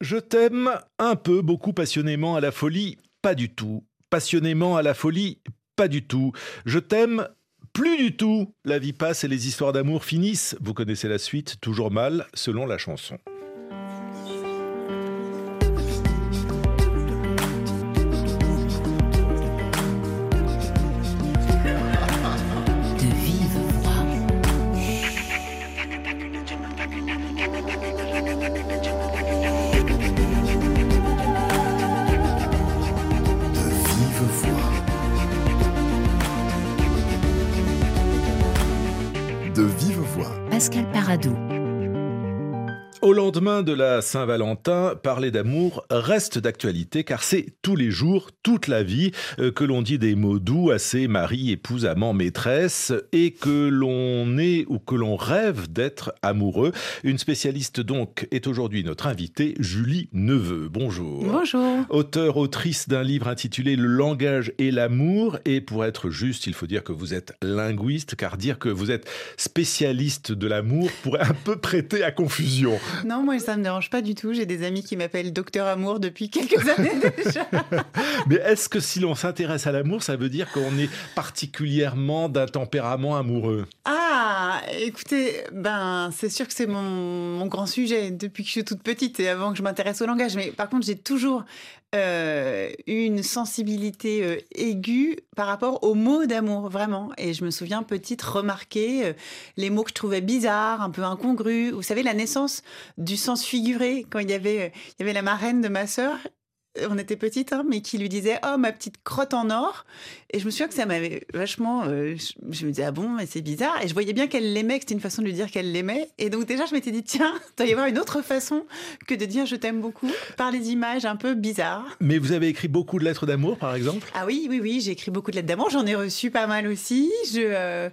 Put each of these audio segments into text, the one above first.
Je t'aime un peu, beaucoup passionnément à la folie, pas du tout. Passionnément à la folie, pas du tout. Je t'aime plus du tout. La vie passe et les histoires d'amour finissent. Vous connaissez la suite, toujours mal, selon la chanson. Paradou. Au lendemain de la Saint-Valentin, parler d'amour reste d'actualité car c'est tous les jours, toute la vie euh, que l'on dit des mots doux à ses maris, épouses, amants, maîtresses et que l'on est ou que l'on rêve d'être amoureux. Une spécialiste donc est aujourd'hui notre invitée, Julie Neveu. Bonjour. Bonjour. Auteur, autrice d'un livre intitulé Le langage et l'amour et pour être juste, il faut dire que vous êtes linguiste car dire que vous êtes spécialiste de l'amour pourrait un peu prêter à confusion. Non, moi, ça ne me dérange pas du tout. J'ai des amis qui m'appellent Docteur Amour depuis quelques années déjà. Mais est-ce que si l'on s'intéresse à l'amour, ça veut dire qu'on est particulièrement d'un tempérament amoureux? Ah, écoutez, ben, c'est sûr que c'est mon, mon, grand sujet depuis que je suis toute petite et avant que je m'intéresse au langage. Mais par contre, j'ai toujours euh, une sensibilité euh, aiguë par rapport aux mots d'amour, vraiment. Et je me souviens, petite, remarquer euh, les mots que je trouvais bizarres, un peu incongrus. Vous savez, la naissance du sens figuré, quand il y avait, il y avait la marraine de ma sœur on était petite, hein, mais qui lui disait Oh, ma petite crotte en or. Et je me souviens que ça m'avait vachement. Euh, je, me disais Ah bon, mais c'est bizarre. Et je voyais bien qu'elle l'aimait, que c'était une façon de lui dire qu'elle l'aimait. Et donc, déjà, je m'étais dit Tiens, il doit y avoir une autre façon que de dire Je t'aime beaucoup par les images un peu bizarres. Mais vous avez écrit beaucoup de lettres d'amour, par exemple? Ah oui, oui, oui, j'ai écrit beaucoup de lettres d'amour. J'en ai reçu pas mal aussi. Je, euh,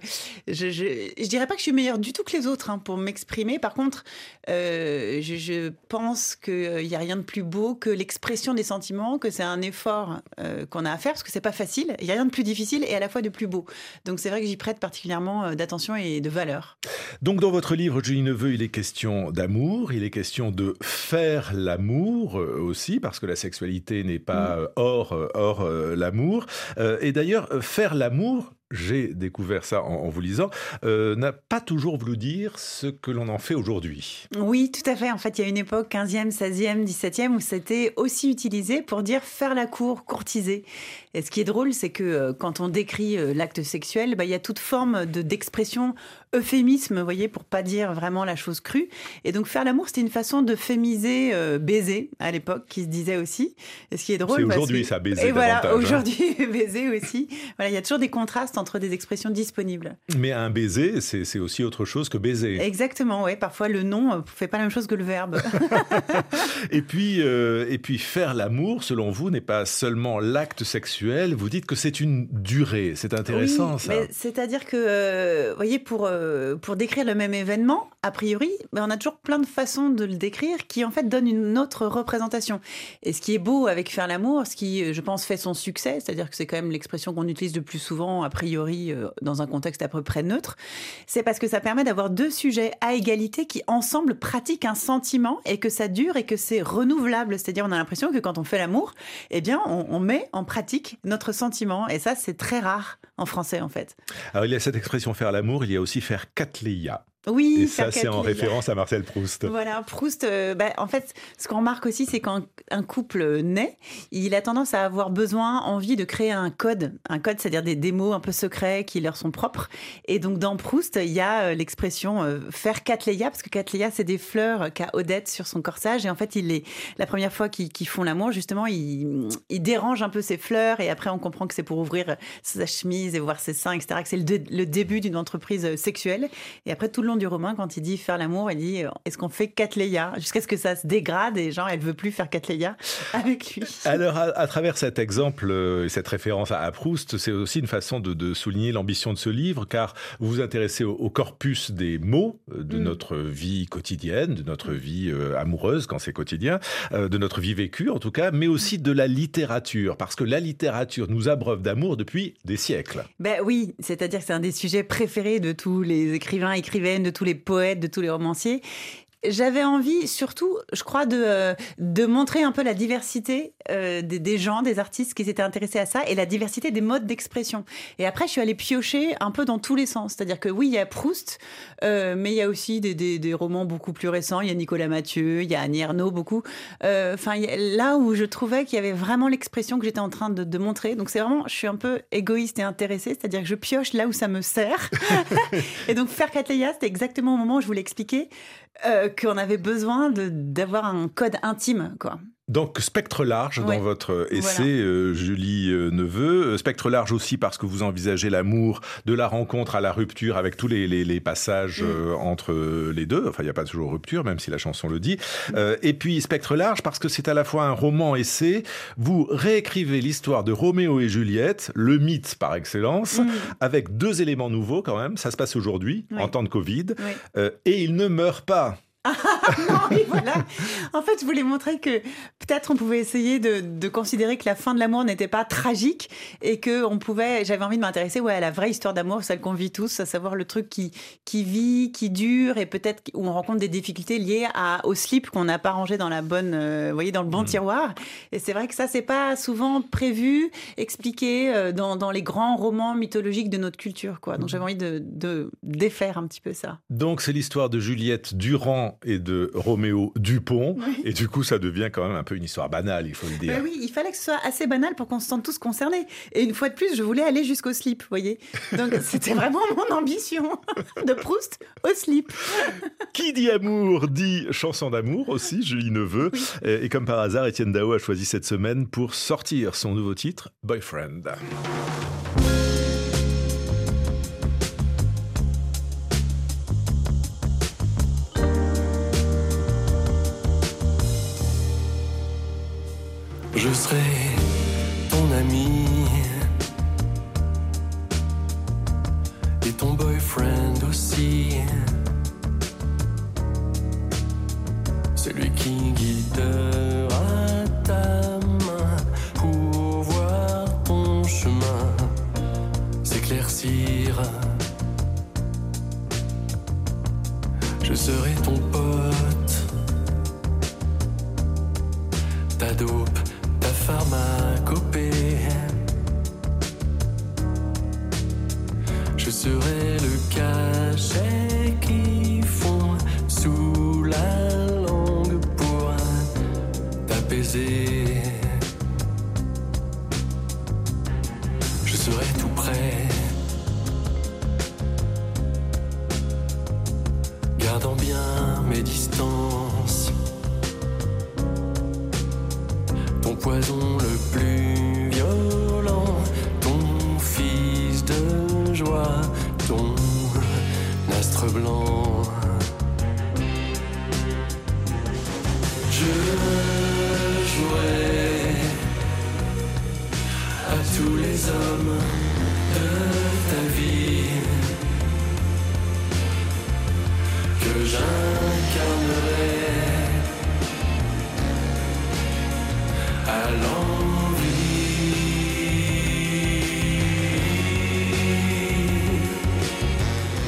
je, je, dirais pas que je suis meilleure du tout que les autres hein, pour m'exprimer. Par contre, euh, je, pense qu'il n'y a rien de plus beau que l'expression des sentiments, que c'est un effort euh, qu'on a à faire, parce que c'est pas facile. Il n'y a rien de plus difficile et à la fois de plus beau. Donc c'est vrai que j'y prête particulièrement euh, d'attention et de valeur. Donc dans votre livre, Julie Neveu, il est question d'amour, il est question de faire l'amour aussi, parce que la sexualité n'est pas mm. hors, hors l'amour. et d'ailleurs, faire l'amour, j'ai découvert ça en, vous lisant, euh, n'a pas toujours voulu dire ce que l'on en fait aujourd'hui. Oui, tout à fait. En fait, il y a une époque, 15e, 16e, 17e, où c'était aussi utilisé pour dire faire la cour, courtiser. Et ce qui est drôle, c'est que euh, quand on décrit euh, l'acte sexuel, bah, il y a toute forme de, d'expression euphémisme, vous voyez, pour pas dire vraiment la chose crue. Et donc faire l'amour, c'était une façon de fémiser baiser à l'époque, qui se disait aussi. Et ce qui est drôle, c'est aujourd'hui ça baiser. Et voilà, hein. aujourd'hui baiser aussi. Voilà, il y a toujours des contrastes entre des expressions disponibles. Mais un baiser, c'est aussi autre chose que baiser. Exactement, oui. Parfois, le nom ne euh, fait pas la même chose que le verbe. et, puis, euh, et puis, faire l'amour, selon vous, n'est pas seulement l'acte sexuel. Vous dites que c'est une durée. C'est intéressant, ça. C'est-à-dire que, euh, vous voyez, pour, pour décrire le même événement, a priori, ben, on a toujours plein de façons de le décrire qui, en fait, donnent une autre représentation. Et ce qui est beau avec faire l'amour, ce qui, je pense, fait son succès, c'est-à-dire que c'est quand même l'expression qu'on utilise le plus souvent, a priori, euh, dans un contexte à peu près neutre, c'est parce que ça permet d'avoir deux sujets à égalité qui ensemble pratiquent un sentiment et que ça dure et que c'est renouvelable. C'est-à-dire on a l'impression que quand on fait l'amour, eh bien on, met en pratique notre sentiment et ça c'est très rare en français en fait. Alors il y a cette expression faire l'amour, il y a aussi faire Catléia. Oui, et ça, c'est en référence à Marcel Proust. Voilà, Proust, euh, bah, en fait, ce qu'on remarque aussi, c'est quand un couple naît, il a tendance à avoir besoin, envie de créer un code. Un code, c'est-à-dire des, des, mots un peu secrets qui leur sont propres. Et donc, dans Proust, il y a euh, l'expression euh, faire Cattleya, parce que Cattleya, c'est des fleurs qu'a Odette sur son corsage. Et en fait, il est, la première fois qu'ils font l'amour, justement, il, il, dérange un peu ses fleurs. Et après, on comprend que c'est pour ouvrir sa chemise et voir ses seins, etc., que c'est le, le, début d'une entreprise sexuelle. Et après, tout le long du roman, quand il dit faire l'amour, il dit euh, est-ce qu'on fait Catleya Jusqu'à ce que ça se dégrade et genre, elle veut plus faire Catleya avec lui. Alors, à, travers cet exemple euh, et cette référence à, Proust, c'est aussi une façon de, souligner l'ambition de ce livre, car vous vous intéressez au, corpus des mots euh, de mm. notre vie quotidienne, de notre vie amoureuse quand c'est quotidien, de notre vie vécue en tout cas, mais aussi de la littérature, parce que la littérature nous abreuve d'amour depuis des siècles. Ben oui, c'est-à-dire que c'est un des sujets préférés de tous les écrivains, écrivaines, de tous les poètes, de tous les romanciers j'avais envie surtout, je crois, de, euh, de montrer un peu la diversité euh, des, gens, des artistes qui s'étaient intéressés à ça et la diversité des modes d'expression. Et après, je suis allée piocher un peu dans tous les sens. C'est-à-dire que oui, il y a Proust, euh, mais il y a aussi des, des, romans beaucoup plus récents. Il y a Nicolas Mathieu, il y a Annie Ernaux, beaucoup. Enfin, là où je trouvais qu'il y avait vraiment l'expression que j'étais en train de, de montrer. Donc c'est vraiment, je suis un peu égoïste et intéressée, c'est-à-dire que je pioche là où ça me sert. et donc faire Catleya, c'était exactement au moment où je voulais expliquer euh, qu'on avait besoin d'avoir un code intime, quoi. Donc spectre large dans votre essai, euh, Julie euh, Neveu. Euh, spectre large aussi parce que vous envisagez l'amour de la rencontre à la rupture avec tous les, les, passages mm. entre les deux. Enfin, il n'y a pas toujours rupture, même si la chanson le dit. Et puis spectre large parce que c'est à la fois un roman-essai. Vous réécrivez l'histoire de Roméo et Juliette, le mythe par excellence, mm. avec deux éléments nouveaux quand même. Ça se passe aujourd'hui, en temps de Covid. et il ne meurt pas. non, voilà. En fait, je voulais montrer que peut-être on pouvait essayer de, considérer que la fin de l'amour n'était pas tragique et que on pouvait. J'avais envie de m'intéresser ouais, à la vraie histoire d'amour, celle qu'on vit tous, à savoir le truc qui, qui vit, qui dure et peut-être où on rencontre des difficultés liées à, au slip qu'on n'a pas rangé dans la bonne, euh, voyez, dans le bon mmh. tiroir. Et c'est vrai que ça, c'est pas souvent prévu, expliqué euh, dans, dans, les grands romans mythologiques de notre culture, quoi. Donc mmh. j'avais envie de, de défaire un petit peu ça. Donc c'est l'histoire de Juliette Et de Roméo Dupont. Et du coup, ça devient quand même un peu une histoire banale, il faut le dire. oui, il fallait que ce soit assez banal pour qu'on se sente tous concernés. Et une fois de plus, je voulais aller jusqu'au slip, vous voyez. Donc c'était vraiment mon ambition de Proust au slip. Qui dit amour dit chanson d'amour aussi, Julie Neveu. Et, comme par hasard, Étienne Dao a choisi cette semaine pour sortir son nouveau titre, Boyfriend. Je serai ton ami et ton boyfriend aussi. Celui qui guidera astre blanc. Je jouerai à tous les hommes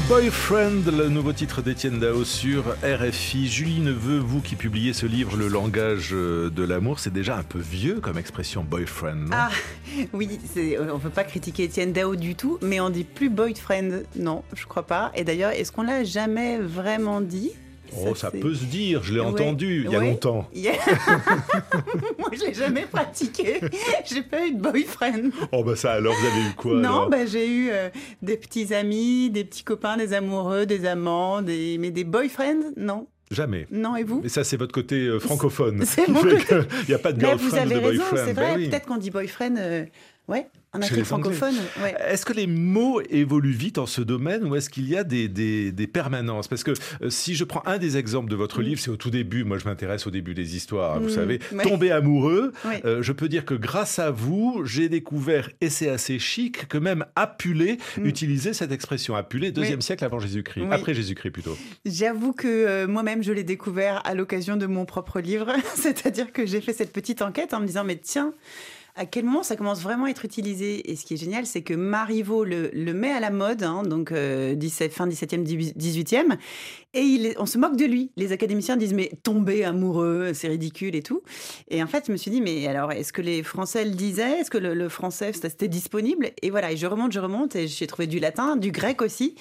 Boyfriend, le nouveau titre d'Étienne Dao sur RFI. Julie Neveu, vous qui publiez ce livre, Le langage de l'amour, c'est déjà un peu vieux comme expression boyfriend. ah oui, on ne peut pas critiquer Étienne Dao du tout, mais on dit plus boyfriend. Non, je crois pas. Et d'ailleurs, est-ce qu'on l'a jamais vraiment dit? Oh, ça, peut se dire, je l'ai entendu il y a longtemps. Moi, je l'ai jamais pratiqué. J'ai pas eu de boyfriend. Oh, bah ça, alors, vous avez eu quoi Non, bah, j'ai eu euh, des petits amis, des petits copains, des amoureux, des amants, des... mais des boyfriends, non. Jamais. Non, et vous? Mais ça, c'est votre côté euh, francophone. C'est mon côté. Il n'y a pas de girlfriend vous avez de raison, c'est vrai. Ben Peut-être qu'on dit boyfriend. Euh, ouais. En Afrique francophone. Est-ce que les mots évoluent vite en ce domaine ou est-ce qu'il y a des, des, permanences? Parce que euh, si je prends un des exemples de votre mm. livre, c'est au tout début, moi je m'intéresse au début des histoires, vous mm. savez, tomber amoureux, euh, je peux dire que grâce à vous, j'ai découvert, et c'est assez chic, que même Apulé mm. utilisait cette expression. Apulé, deuxième siècle avant Jésus-Christ, après Jésus-Christ plutôt. J'avoue que euh, moi-même, je l'ai découvert à l'occasion de mon propre livre, c'est-à-dire que j'ai fait cette petite enquête en me disant, mais tiens, à quel moment ça commence vraiment à être utilisé. Et ce qui est génial, c'est que Marivaux le, met à la mode, hein, donc euh, 17, fin 17e, 18e, et on se moque de lui. Les académiciens disent mais tomber amoureux, c'est ridicule et tout. Et en fait, je me suis dit mais alors est-ce que les Français le disaient? Est-ce que le, le français c'était disponible? Et voilà, et je remonte, je remonte, et j'ai trouvé du latin, du grec aussi.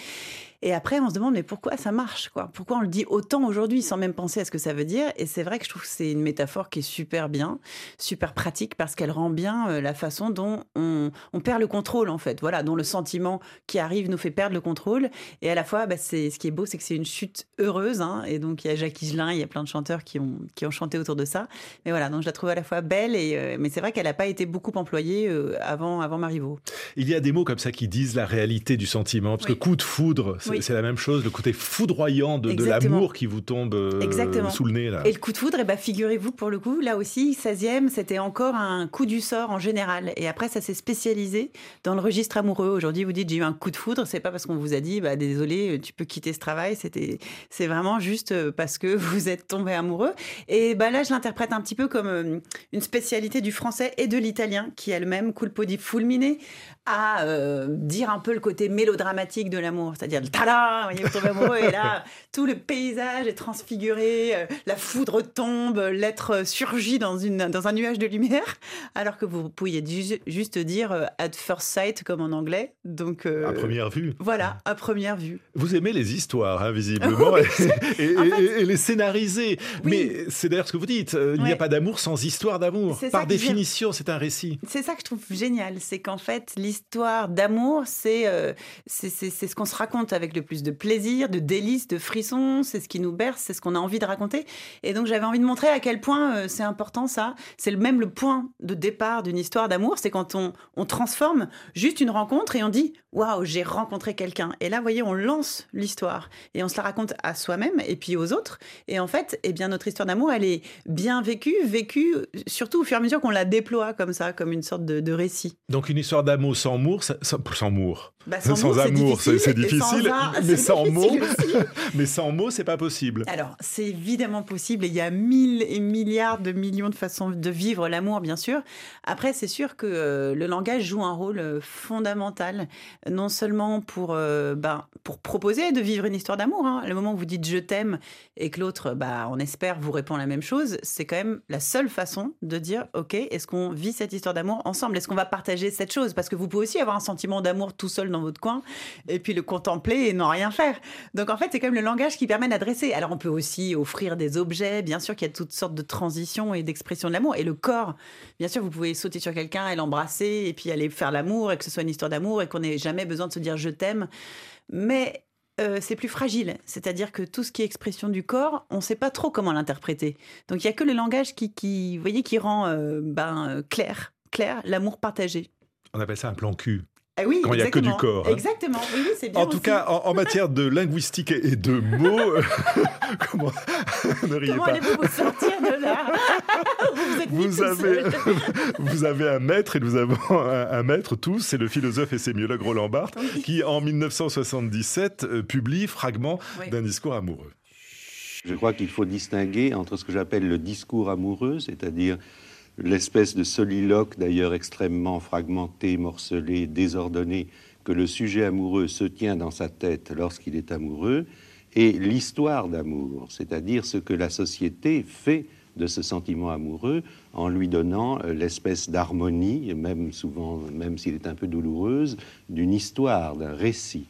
Et après, on se demande, mais pourquoi ça marche quoi? Pourquoi on le dit autant aujourd'hui sans même penser à ce que ça veut dire? Et c'est vrai que je trouve que c'est une métaphore qui est super bien, super pratique, parce qu'elle rend bien euh, la façon dont on, on, perd le contrôle, en fait. Voilà, dont le sentiment qui arrive nous fait perdre le contrôle. Et à la fois, bah, c'est, ce qui est beau, c'est que c'est une chute heureuse. Hein, et donc, il y a Jacques Higelin, il y a plein de chanteurs qui ont, qui ont chanté autour de ça. Mais voilà, donc je la trouve à la fois belle, et, euh, mais c'est vrai qu'elle n'a pas été beaucoup employée euh, avant, avant Marivaux. Il y a des mots comme ça qui disent la réalité du sentiment, parce oui. que coup de foudre, c'est, oui. la même chose, le côté foudroyant de, de l'amour qui vous tombe euh, sous le nez. Là. Et le coup de foudre, eh ben, figurez-vous, pour le coup, là aussi, 16e, c'était encore un coup du sort en général. Et après, ça s'est spécialisé dans le registre amoureux. Aujourd'hui, vous dites j'ai eu un coup de foudre, c'est pas parce qu'on vous a dit bah, désolé, tu peux quitter ce travail. C'était, c'est vraiment juste euh, parce que vous êtes tombé amoureux. Et bah, là, je l'interprète un petit peu comme euh, une spécialité du français et de l'italien, qui elle-même, culpo di fulmine, à euh, dire un peu le côté mélodramatique de l'amour, c'est-à-dire le tada, voyez, vous tombez amoureux et là tout le paysage est transfiguré, euh, la foudre tombe, l'être surgit dans une dans un nuage de lumière, alors que vous pouviez juste dire euh, at first sight comme en anglais. Donc à première vue. Voilà, à première vue. Vous aimez les histoires, hein, visiblement, oui, et, et, fait, et, les scénariser. Oui. Mais c'est d'ailleurs ce que vous dites. Il n'y ouais. a pas d'amour sans histoire d'amour. Par définition, c'est un récit. C'est ça que je trouve génial, c'est qu'en fait l'histoire histoire d'amour, c'est euh, ce qu'on se raconte avec le plus de plaisir, de délices, de frissons, c'est ce qui nous berce, c'est ce qu'on a envie de raconter. Et donc j'avais envie de montrer à quel point euh, c'est important ça. C'est même le point de départ d'une histoire d'amour, c'est quand on, on transforme juste une rencontre et on dit waouh, j'ai rencontré quelqu'un. Et là, vous voyez, on lance l'histoire et on se la raconte à soi-même et puis aux autres. Et en fait, eh bien, notre histoire d'amour, elle est bien vécue, vécue surtout au fur et à mesure qu'on la déploie comme ça, comme une sorte de, de récit. Donc une histoire d'amour sans amour, sans, sans. Bah, sans, sans mots, amour, c'est difficile, mais sans mots, mais sans mots, c'est pas possible. Alors, c'est évidemment possible. Et il y a mille et milliards de millions de façons de vivre l'amour, bien sûr. Après, c'est sûr que euh, le langage joue un rôle euh, fondamental, non seulement pour, euh, ben, pour proposer de vivre une histoire d'amour. Hein. Le moment où vous dites je t'aime et que l'autre, bah, on espère, vous répond la même chose, c'est quand même la seule façon de dire ok, est-ce qu'on vit cette histoire d'amour ensemble? Est-ce qu'on va partager cette chose? Parce que vous pouvez aussi avoir un sentiment d'amour tout seul dans votre coin et puis le contempler et n'en rien faire. Donc en fait, c'est quand même le langage qui permet d'adresser. Alors on peut aussi offrir des objets, bien sûr qu'il y a toutes sortes de transitions et d'expressions de l'amour. Et le corps, bien sûr, vous pouvez sauter sur quelqu'un et l'embrasser et puis aller faire l'amour et que ce soit une histoire d'amour et qu'on n'ait jamais besoin de se dire je t'aime. Mais euh, c'est plus fragile. C'est-à-dire que tout ce qui est expression du corps, on ne sait pas trop comment l'interpréter. Donc il n'y a que le langage qui, qui, voyez, qui rend euh, ben, clair, clair l'amour partagé. On appelle ça un plan cul. Oui, quand il n'y a que du corps. Hein. Exactement, oui, oui c'est bien. En tout aussi. cas, en, en, matière de linguistique et de mots, comment ne riez Comment pas. allez-vous vous sortir de là Vous avez, vous avez un maître et nous avons un, un maître tous, c'est le philosophe et sémiologue Roland Barthes, oui. qui en 1977 euh, publie Fragment oui. d'un discours amoureux. Je crois qu'il faut distinguer entre ce que j'appelle le discours amoureux, c'est-à-dire l'espèce de soliloque d'ailleurs extrêmement fragmenté, morcelé, désordonné que le sujet amoureux se tient dans sa tête lorsqu'il est amoureux, et l'histoire d'amour, c'est-à-dire ce que la société fait de ce sentiment amoureux en lui donnant l'espèce d'harmonie, même souvent, même s'il est un peu douloureuse, d'une histoire, d'un récit.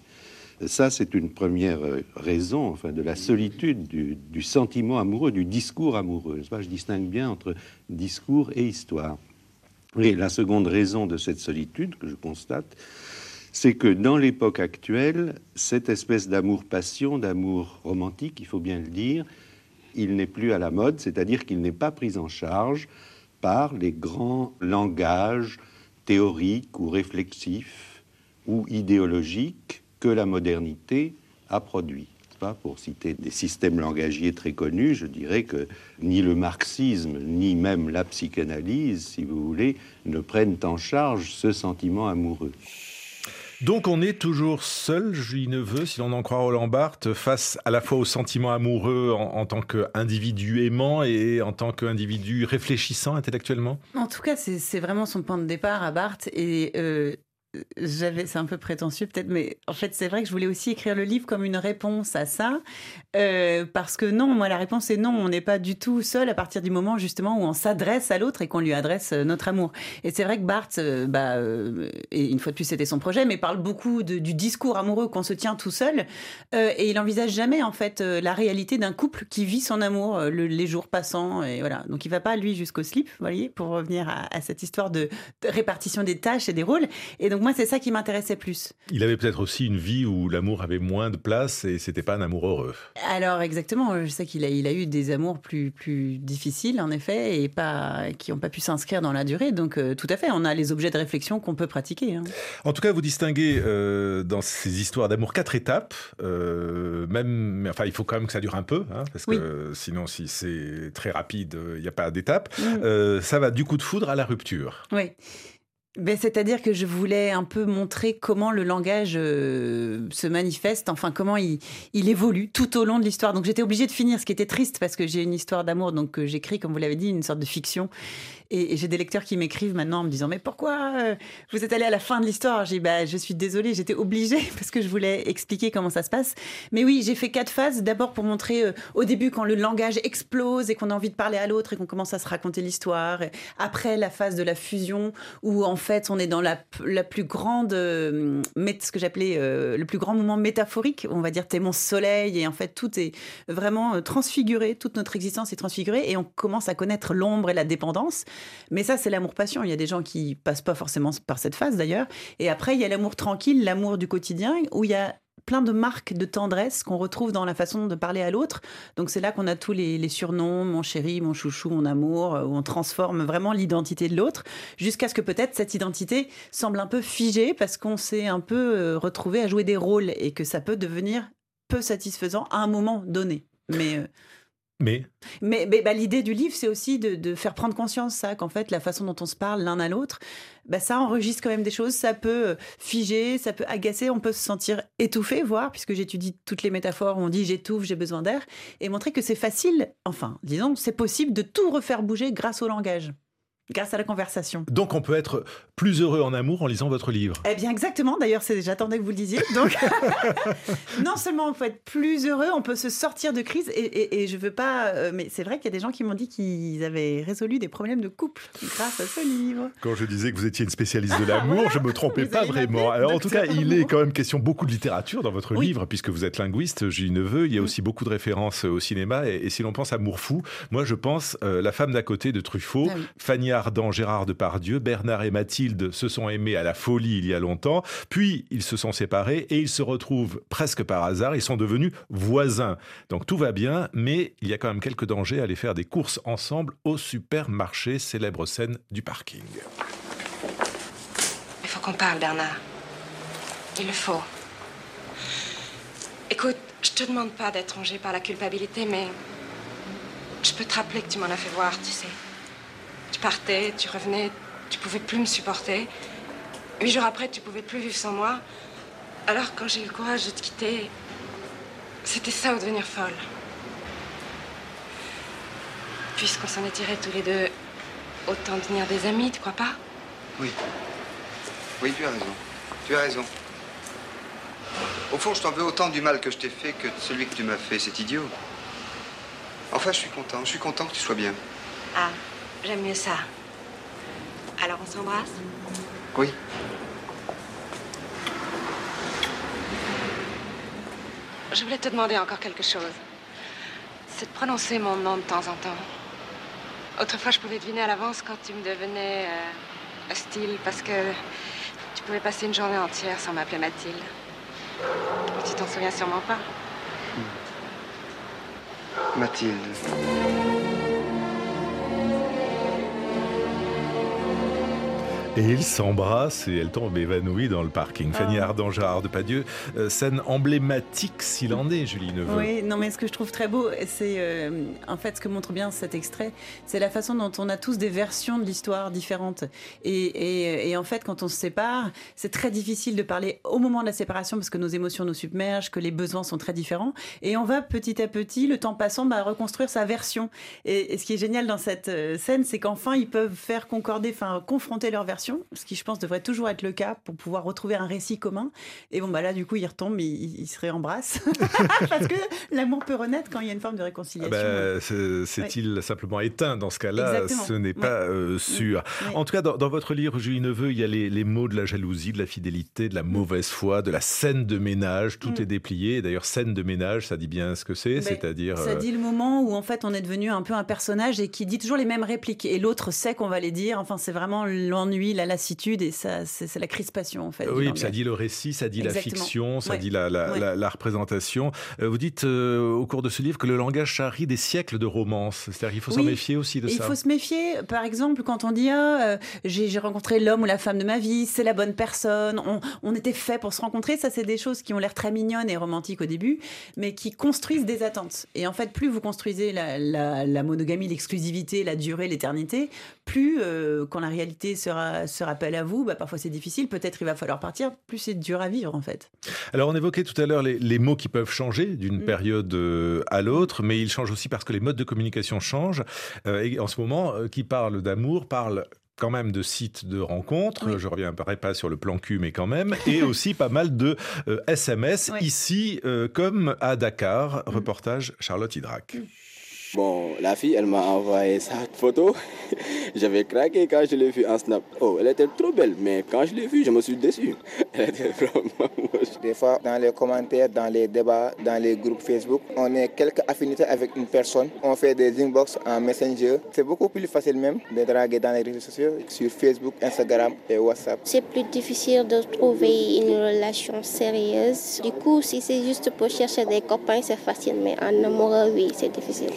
Ça, c'est une première raison enfin, de la solitude du, du sentiment amoureux, du discours amoureux. Je distingue bien entre discours et histoire. Et la seconde raison de cette solitude que je constate, c'est que dans l'époque actuelle, cette espèce d'amour-passion, d'amour romantique, il faut bien le dire, il n'est plus à la mode, c'est-à-dire qu'il n'est pas pris en charge par les grands langages théoriques ou réflexifs ou idéologiques que la modernité a produit. Pas? Pour citer des systèmes langagiers très connus, je dirais que ni le marxisme, ni même la psychanalyse, si vous voulez, ne prennent en charge ce sentiment amoureux. Donc on est toujours seul, Julie Neveu, si l'on en croit Roland Barthes, face à la fois aux sentiments amoureux en, en tant qu'individu aimant et en tant qu'individu réfléchissant intellectuellement? En tout cas, c'est vraiment son point de départ à Barthes. Et euh, j'avais, c'est un peu prétentieux peut-être, mais en fait, c'est vrai que je voulais aussi écrire le livre comme une réponse à ça, euh, parce que non, moi, la réponse est non, on n'est pas du tout seul à partir du moment justement où on s'adresse à l'autre et qu'on lui adresse euh, notre amour. Et c'est vrai que Barthes, euh, bah, une fois de plus, c'était son projet, mais parle beaucoup du discours amoureux qu'on se tient tout seul, et il envisage jamais en fait la réalité d'un couple qui vit son amour les jours passants, et voilà. Donc il va pas lui jusqu'au slip, vous voyez, pour revenir à, cette histoire de, de, répartition des tâches et des rôles. Et donc moi, c'est ça qui m'intéressait plus. Il avait peut-être aussi une vie où l'amour avait moins de place et c'était pas un amour heureux. Alors exactement, je sais qu'il a, il a eu des amours plus, plus difficiles en effet et pas, qui n'ont pas pu s'inscrire dans la durée. Donc euh, tout à fait, on a les objets de réflexion qu'on peut pratiquer. Hein. En tout cas, vous distinguez euh, dans ces histoires d'amour quatre étapes. Euh, même, enfin, il faut quand même que ça dure un peu, hein, parce que sinon, si c'est très rapide, il n'y a pas d'étape. Mm. ça va du coup de foudre à la rupture. Oui. Ben, C'est-à-dire que je voulais un peu montrer comment le langage euh, se manifeste, enfin comment il, évolue tout au long de l'histoire. Donc j'étais obligée de finir, ce qui était triste parce que j'ai une histoire d'amour, donc euh, j'écris, comme vous l'avez dit, une sorte de fiction. Et, j'ai des lecteurs qui m'écrivent maintenant en me disant mais pourquoi euh, vous êtes allé à la fin de l'histoire? J'ai bah je suis désolée, j'étais obligée parce que je voulais expliquer comment ça se passe. Mais oui, j'ai fait quatre phases. D'abord pour montrer au début quand le langage explose et qu'on a envie de parler à l'autre et qu'on commence à se raconter l'histoire. Après la phase de la fusion où en fait on est dans la, la plus grande, euh, ce que j'appelais euh, le plus grand moment métaphorique. On va dire t'es mon soleil et en fait tout est vraiment euh, transfiguré, toute notre existence est transfigurée et on commence à connaître l'ombre et la dépendance. Mais ça, c'est l'amour-passion. Il y a des gens qui passent pas forcément par cette phase d'ailleurs. Et après, il y a l'amour tranquille, l'amour du quotidien, où il y a plein de marques de tendresse qu'on retrouve dans la façon de parler à l'autre. Donc c'est là qu'on a tous les, surnoms, mon chéri, mon chouchou, mon amour, où on transforme vraiment l'identité de l'autre, jusqu'à ce que peut-être cette identité semble un peu figée parce qu'on s'est un peu euh, retrouvé à jouer des rôles et que ça peut devenir peu satisfaisant à un moment donné. Mais euh, mais Mais, bah, l'idée du livre, c'est aussi de, faire prendre conscience ça, qu'en fait, la façon dont on se parle l'un à l'autre, bah, ça enregistre quand même des choses. Ça peut euh, figer, ça peut agacer, on peut se sentir étouffé, voire, puisque j'étudie toutes les métaphores, on dit j'étouffe, j'ai besoin d'air, et montrer que c'est facile, enfin, disons, c'est possible de tout refaire bouger grâce au langage grâce à la conversation. Donc on peut être plus heureux en amour en lisant votre livre. Eh bien exactement, d'ailleurs j'attendais que vous le disiez. Donc non seulement on peut être plus heureux, on peut se sortir de crise et, et, je veux pas, euh, mais c'est vrai qu'il y a des gens qui m'ont dit qu'ils avaient résolu des problèmes de couple grâce à ce livre. Quand je disais que vous étiez une spécialiste de l'amour, je me trompais pas vraiment. Alors en tout cas, il est quand même question beaucoup de littérature dans votre livre puisque vous êtes linguiste, Julie Neveu. Il y a aussi beaucoup de références au cinéma et, si l'on pense à Mourfou, moi je pense euh, La femme d'à côté de Truffaut, ah Fanny Ardant, Gérard Depardieu, Bernard et Mathilde se sont aimés à la folie il y a longtemps, puis ils se sont séparés et ils se retrouvent presque par hasard, ils sont devenus voisins. Donc tout va bien, mais il y a quand même quelques dangers à aller faire des courses ensemble au supermarché, célèbre scène du parking. Il faut qu'on parle, Bernard. Il le faut. Écoute, je te demande pas d'être rongé par la culpabilité, mais je peux te rappeler que tu m'en as fait voir, tu sais. Tu partais, tu revenais, tu pouvais plus me supporter. Huit jours après, tu pouvais plus vivre sans moi. Alors, quand j'ai eu le courage de te quitter, c'était ça ou devenir folle. Puisqu'on s'en est tirés tous les deux, autant devenir des amis, tu crois pas? Oui. Oui, tu as raison. Tu as raison. Au fond, je t'en veux autant du mal que je t'ai fait que de celui que tu m'as fait. C'est idiot. Enfin, je suis content. Je suis content que tu sois bien. Ah. J'aime mieux ça. Alors on s'embrasse? Oui. Je voulais te demander encore quelque chose. C'est de prononcer mon nom de temps en temps. Autrefois, je pouvais deviner à l'avance quand tu me devenais euh, hostile parce que tu pouvais passer une journée entière sans m'appeler Mathilde. Tu t'en souviens sûrement pas. Mathilde. Et ils s'embrassent et elle tombe évanouie dans le parking. Fanny Ah. Ardant, Gérard Depardieu, euh, scène emblématique s'il en est, Julie Neveu. Oui, non, mais ce que je trouve très beau, c'est euh, en fait ce que montre bien cet extrait, c'est la façon dont on a tous des versions de l'histoire différentes. Et, et- et en fait, quand on se sépare, c'est très difficile de parler au moment de la séparation parce que nos émotions nous submergent, que les besoins sont très différents. Et on va petit à petit, le temps passant, bah, reconstruire sa version. Et, et ce qui est génial dans cette euh, scène, c'est qu'enfin, ils peuvent faire concorder, enfin, confronter leur version, ce qui, je pense, devrait toujours être le cas pour pouvoir retrouver un récit commun. Et bon, bah là, du coup, ils retombent, ils, ils se réembrassent. Parce que l'amour peut renaître quand il y a une forme de Ah réconciliation. ben, c'est- C'est-il simplement éteint dans ce cas-là? Ce n'est Ouais. pas euh, sûr. Ouais. En tout cas, dans, dans votre livre, Julie Neveu, il y a les, les mots de la jalousie, de la fidélité, de la mauvaise foi, de la scène de ménage. Tout Mm. est déplié. D'ailleurs, scène de ménage, ça dit bien ce que c'est. Ben, C'est-à-dire. Ça euh, dit le moment où en fait on est devenu un peu un personnage et qui dit toujours les mêmes répliques et l'autre sait qu'on va les dire. Enfin, c'est vraiment l'ennui, la lassitude et ça, c'est la crispation en fait. Oui, ça dit le récit, ça dit la fiction, ça Ouais. dit la, la, Ouais. la- la représentation. Euh, vous dites euh, au cours de ce livre que le langage charrie des siècles de romance. C'est-à-dire qu'il faut s'en Oui. méfier aussi de Et il ça. faut se méfier, par exemple, quand on dit ah, euh, j'ai rencontré l'homme ou la femme de ma vie, c'est la bonne personne, on, on était fait pour se rencontrer. Ça, c'est des choses qui ont l'air très mignonnes et romantiques au début, mais qui construisent des attentes. Et en fait, plus vous construisez la, monogamie, l'exclusivité, la durée, l'éternité, plus quand la réalité sera, se rappelle à vous, bah, parfois c'est difficile, peut-être il va falloir partir, plus c'est dur à vivre en fait. Alors, on évoquait tout à l'heure les, les mots qui peuvent changer d'une Mm. période euh, à l'autre, mais ils changent aussi parce que les modes de communication changent. Euh, et en ce moment, euh, qui parle d'amour parle quand même de sites de rencontres, Oui. je reviendrai pas sur le plan cul, mais quand même, et aussi pas mal de euh, SMS, Oui. ici euh, comme à Dakar, reportage Charlotte Hydrac. Bon, la fille, elle m'a envoyé sa photo. J'avais craqué quand je l'ai vue en snap. Oh, elle était trop belle, mais quand je l'ai vue, je me suis déçu. Elle était vraiment moche. Des fois, dans les commentaires, dans les débats, dans les groupes Facebook, on a quelques affinités avec une personne. On fait des inbox en Messenger. C'est beaucoup plus facile même de draguer dans les réseaux sociaux, sur Facebook, Instagram et WhatsApp. C'est plus difficile de trouver une relation sérieuse. Du coup, si c'est juste pour chercher des copains, c'est facile, mais en amoureux, oui, c'est difficile.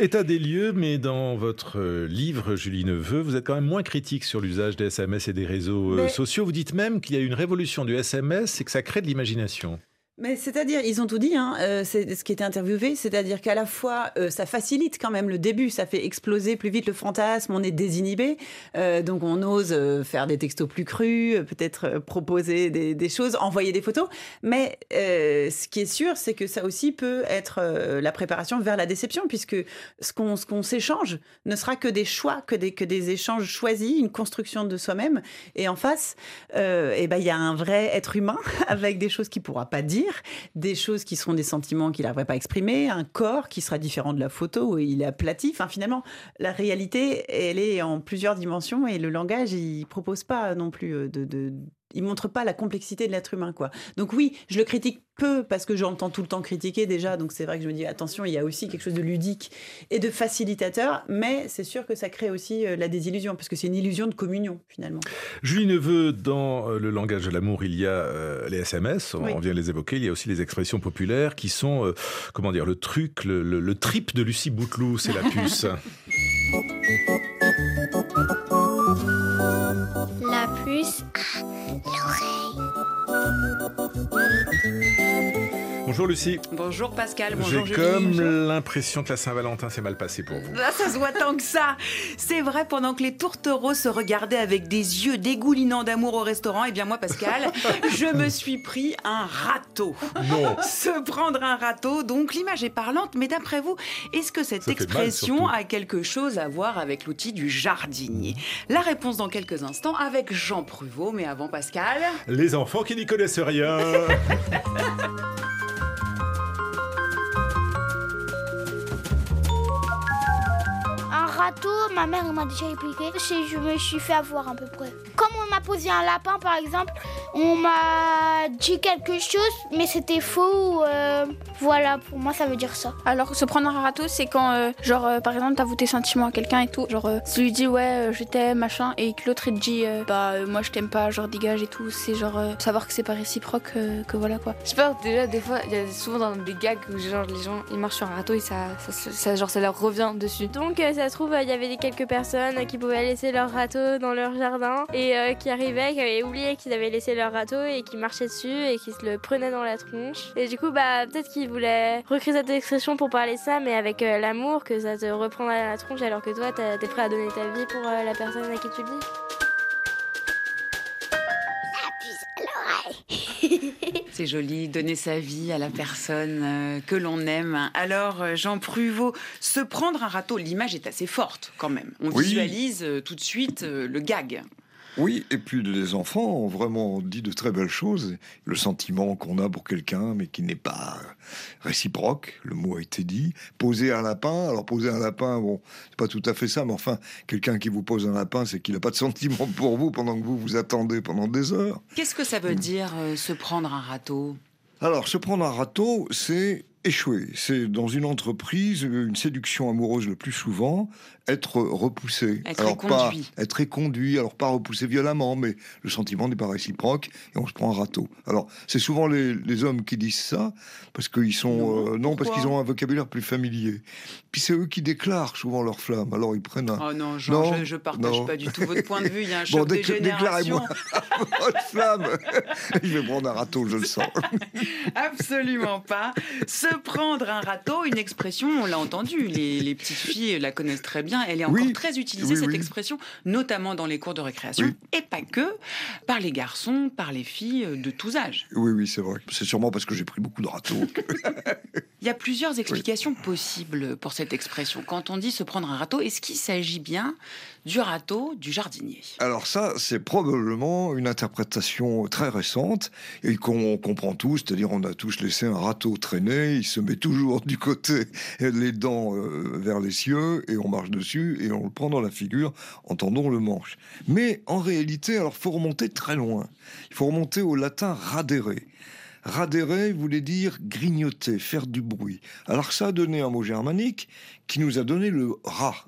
État des lieux, mais dans votre euh, livre, Julie Neveu, vous êtes quand même moins critique sur l'usage des SMS et des réseaux euh, Mais- sociaux. Vous dites même qu'il y a une révolution du SMS et que ça crée de l'imagination. Mais c'est-à-dire, ils ont tout dit, hein, euh, c'est ce qui était interviewé, c'est-à-dire qu'à la fois, euh, ça facilite quand même le début, ça fait exploser plus vite le fantasme, on est désinhibé, euh, donc on ose faire des textos plus crus, peut-être proposer des, choses, envoyer des photos, mais ce qui est sûr, c'est que ça aussi peut être la préparation vers la déception, puisque ce qu'on qu'on s'échange ne sera que des choix, que des, que des échanges choisis, une construction de soi-même, et en face, euh, eh ben, il y a un vrai être humain avec des choses qu'il pourra pas dire, des choses qui seront des sentiments qu'il n'arriverait pas à exprimer, un corps qui sera différent de la photo où il est aplati. Enfin, finalement, la réalité, elle est en plusieurs dimensions et le langage, il propose pas non plus euh, de. de il montre pas la complexité de l'être humain, quoi. Donc oui, je le critique peu parce que j'entends tout le temps critiquer déjà, donc c'est vrai que je me dis attention, il y a aussi quelque chose de ludique et de facilitateur, mais c'est sûr que ça crée aussi euh, la désillusion parce que c'est une illusion de communion finalement. Julie Neveu, dans euh, le langage de l'amour, il y a euh, les SMS, on Oui. vient de les évoquer, il y a aussi les expressions populaires qui sont, euh, comment dire, le truc, le, le- le trip de Lucie Bouteloup, c'est la puce. Bonjour Lucie. Bonjour Pascal, J'ai bonjour Julie. comme l'impression que la Saint-Valentin s'est mal passée pour vous. Ah, ça se voit tant que ça. C'est vrai, pendant que les tourtereaux se regardaient avec des yeux dégoulinants d'amour au restaurant, et bien moi, Pascal, je me suis pris un râteau. Non. Se prendre un râteau, donc l'image est parlante, mais d'après vous, est-ce que cette Ça expression a quelque chose à voir avec l'outil du jardinier? La réponse dans quelques instants avec Jean Pruvot, mais avant Pascal. Les enfants qui n'y connaissent rien. râteau, ma mère m'a déjà expliqué. Je me suis fait avoir à peu près. Comme on m'a posé un lapin, par exemple, on m'a dit quelque chose, mais c'était faux. euh, voilà, pour moi, ça veut dire ça. Alors, se prendre un râteau, c'est quand, euh, genre, euh, par exemple, t'avoues tes sentiments à quelqu'un et tout. Genre, euh, tu lui dis, ouais, euh, je t'aime, machin, et que l'autre, il te dit, euh, bah, euh, moi, je t'aime pas, genre, dégage et tout. C'est genre, euh, savoir que c'est pas réciproque, euh, que voilà, quoi. Je sais pas, déjà, des fois, il y a souvent dans des gags où genre, les gens ils marchent sur un râteau et ça, ça, ça- genre, ça leur revient dessus. Donc, euh, ça se trouve, il y avait quelques personnes qui pouvaient laisser leur râteau dans leur jardin et euh, qui arrivaient, qui avaient oublié qu'ils avaient laissé leur râteau et qui marchaient dessus et qui se le prenaient dans la tronche. Et du coup, bah, peut-être qu'ils voulaient recréer cette expression pour parler ça, mais avec euh, l'amour, que ça te reprend à la tronche alors que toi, t'es prêt à donner ta vie pour euh, la personne à qui tu le dis. C'est joli, donner sa vie à la personne euh, que l'on aime. Alors, euh, Jean Pruvot, se prendre un râteau, l'image est assez forte quand même. On Oui. visualise euh, tout de suite le gag. Oui, et puis les enfants ont vraiment dit de très belles choses. Le sentiment qu'on a pour quelqu'un, mais qui n'est pas réciproque, le mot a été dit. Poser un lapin, alors poser un lapin, bon, c'est pas tout à fait ça, mais enfin, quelqu'un qui vous pose un lapin, c'est qu'il n'a pas de sentiment pour vous pendant que vous vous attendez pendant des heures. Qu'est-ce que ça veut dire euh, se prendre un râteau? Alors, se prendre un râteau, c'est échouer. C'est dans une entreprise, une séduction amoureuse le plus souvent, être repoussé. Être alors pas être éconduit, alors pas repoussé violemment, mais le sentiment n'est pas réciproque et on se prend un râteau. Alors, c'est souvent les, les hommes qui disent ça parce qu'ils sont euh, non, parce pourquoi qu'ils ont un vocabulaire plus familier. Puis c'est eux qui déclarent souvent leur flamme. Alors ils prennent un Oh non, Jean, Non, je, je partage non. pas du tout votre point de vue. Il y a un Bon, choc générations. déclarez-moi votre flamme. Je vais prendre un râteau, je le sens. Absolument pas. Se prendre un râteau, une expression, on l'a entendu, les, les petites filles la connaissent très bien. Elle est encore Oui. très utilisée, Oui, cette oui. expression, notamment dans les cours de récréation, et pas que, par les garçons, par les filles euh, de tous âges. Oui, oui, c'est vrai. C'est sûrement parce que j'ai pris beaucoup de râteaux. Il y a plusieurs explications possibles pour cette expression. Quand on dit se prendre un râteau, est-ce qu'il s'agit bien du râteau du jardinier Alors ça, c'est probablement une interprétation très récente et qu'on comprend tous, c'est-à-dire on a tous laissé un râteau traîner, il se met toujours du côté, les dents euh, vers les cieux et on marche dessus et on le prend dans la figure en tendant le manche. Mais en réalité, alors faut remonter très loin. Il faut remonter au latin radere. Radere voulait dire grignoter, faire du bruit. Alors ça a donné un mot germanique qui nous a donné le rat,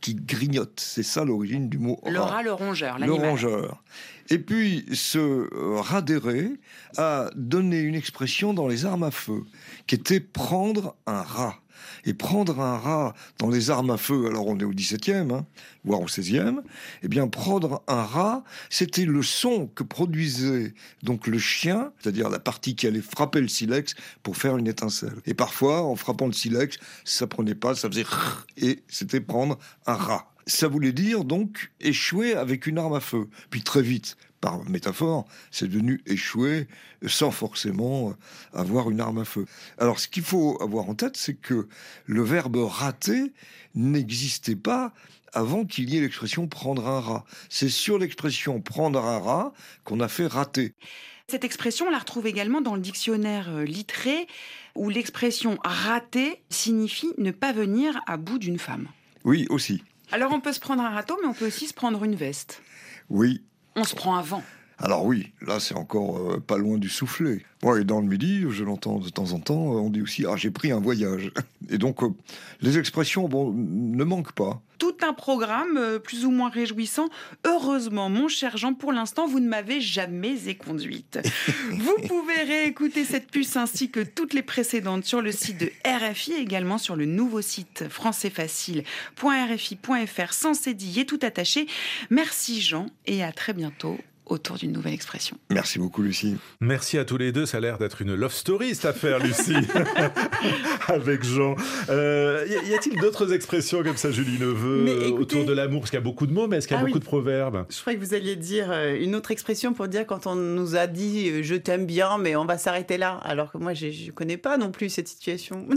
qui grignote. C'est ça l'origine du mot Le rat. rat, le rongeur, Le rongeur. Et puis, ce radéré a donné une expression dans les armes à feu, qui était prendre un rat. Et prendre un rat dans les armes à feu, alors on est au 17e, hein, voire au 16e, eh bien, prendre un rat, c'était le son que produisait donc le chien, c'est-à-dire la partie qui allait frapper le silex pour faire une étincelle. Et parfois, en frappant le silex, ça prenait pas, ça faisait et c'était prendre un rat. Ça voulait dire donc échouer avec une arme à feu. Puis très vite, par métaphore, c'est devenu échouer sans forcément avoir une arme à feu. Alors ce qu'il faut avoir en tête, c'est que le verbe rater n'existait pas avant qu'il y ait l'expression prendre un rat. C'est sur l'expression prendre un rat qu'on a fait rater. Cette expression, on la retrouve également dans le dictionnaire euh, littré, où l'expression rater signifie ne pas venir à bout d'une femme. Oui, aussi. Alors on peut se prendre un râteau, mais on peut aussi se prendre une veste. Oui. On se prend un vent. Alors oui, là c'est encore euh, pas loin du soufflet. Moi, et dans le midi, je l'entends de temps en temps, euh, on dit aussi ah j'ai pris un voyage. Et donc euh, les expressions bon ne manquent pas. Tout un programme euh, plus ou moins réjouissant. Heureusement, mon cher Jean, pour l'instant, vous ne m'avez jamais éconduite. vous pouvez réécouter cette puce ainsi que toutes les précédentes sur le site de RFI et également sur le nouveau site françaisfacile.rfi.fr sans cédille et tout attaché. Merci Jean et à très bientôt autour d'une nouvelle expression. Merci beaucoup Lucie. Merci à tous les deux, ça a l'air d'être une love story cette affaire Lucie, avec Jean. Euh, y a-t-il d'autres expressions comme ça, Julie Neveu, Mais euh, écoutez- autour de l'amour? Parce qu'il y a beaucoup de mots, mais est-ce qu'il y a Ah beaucoup oui. de proverbes? Je croyais que vous alliez dire euh, une autre expression pour dire quand on nous a dit je t'aime bien, mais on va s'arrêter là. Alors que moi, je ne connais pas non plus cette situation.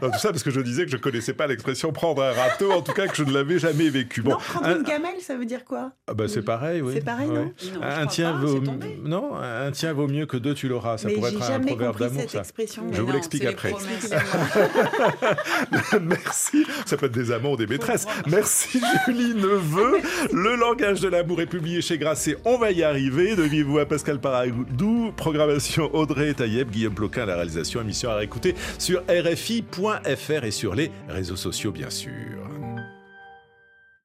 Non, Tout ça parce que je disais que je connaissais pas l'expression prendre un râteau, en tout cas que je ne l'avais jamais vécu. Bon, non, prendre un- une gamelle, ça veut dire quoi? Ah bah c'est pareil, oui. C'est pareil, non? Ouais. Non, je un tien vaut non, un tien vaut mieux que deux tu l'auras. Ça Mais pourrait être un proverbe d'amour, ça. expression. Je vous l'explique après. Merci. Ça peut être des amants ou des maîtresses. Merci Julie Neveu. Le langage de l'amour est publié chez Grasset. On va y arriver. De vive voix Pascal Paradou. Programmation Audrey Taïeb, Guillaume Ploquin, la réalisation. Émission à réécouter sur RFI.fr et sur les réseaux sociaux, bien sûr.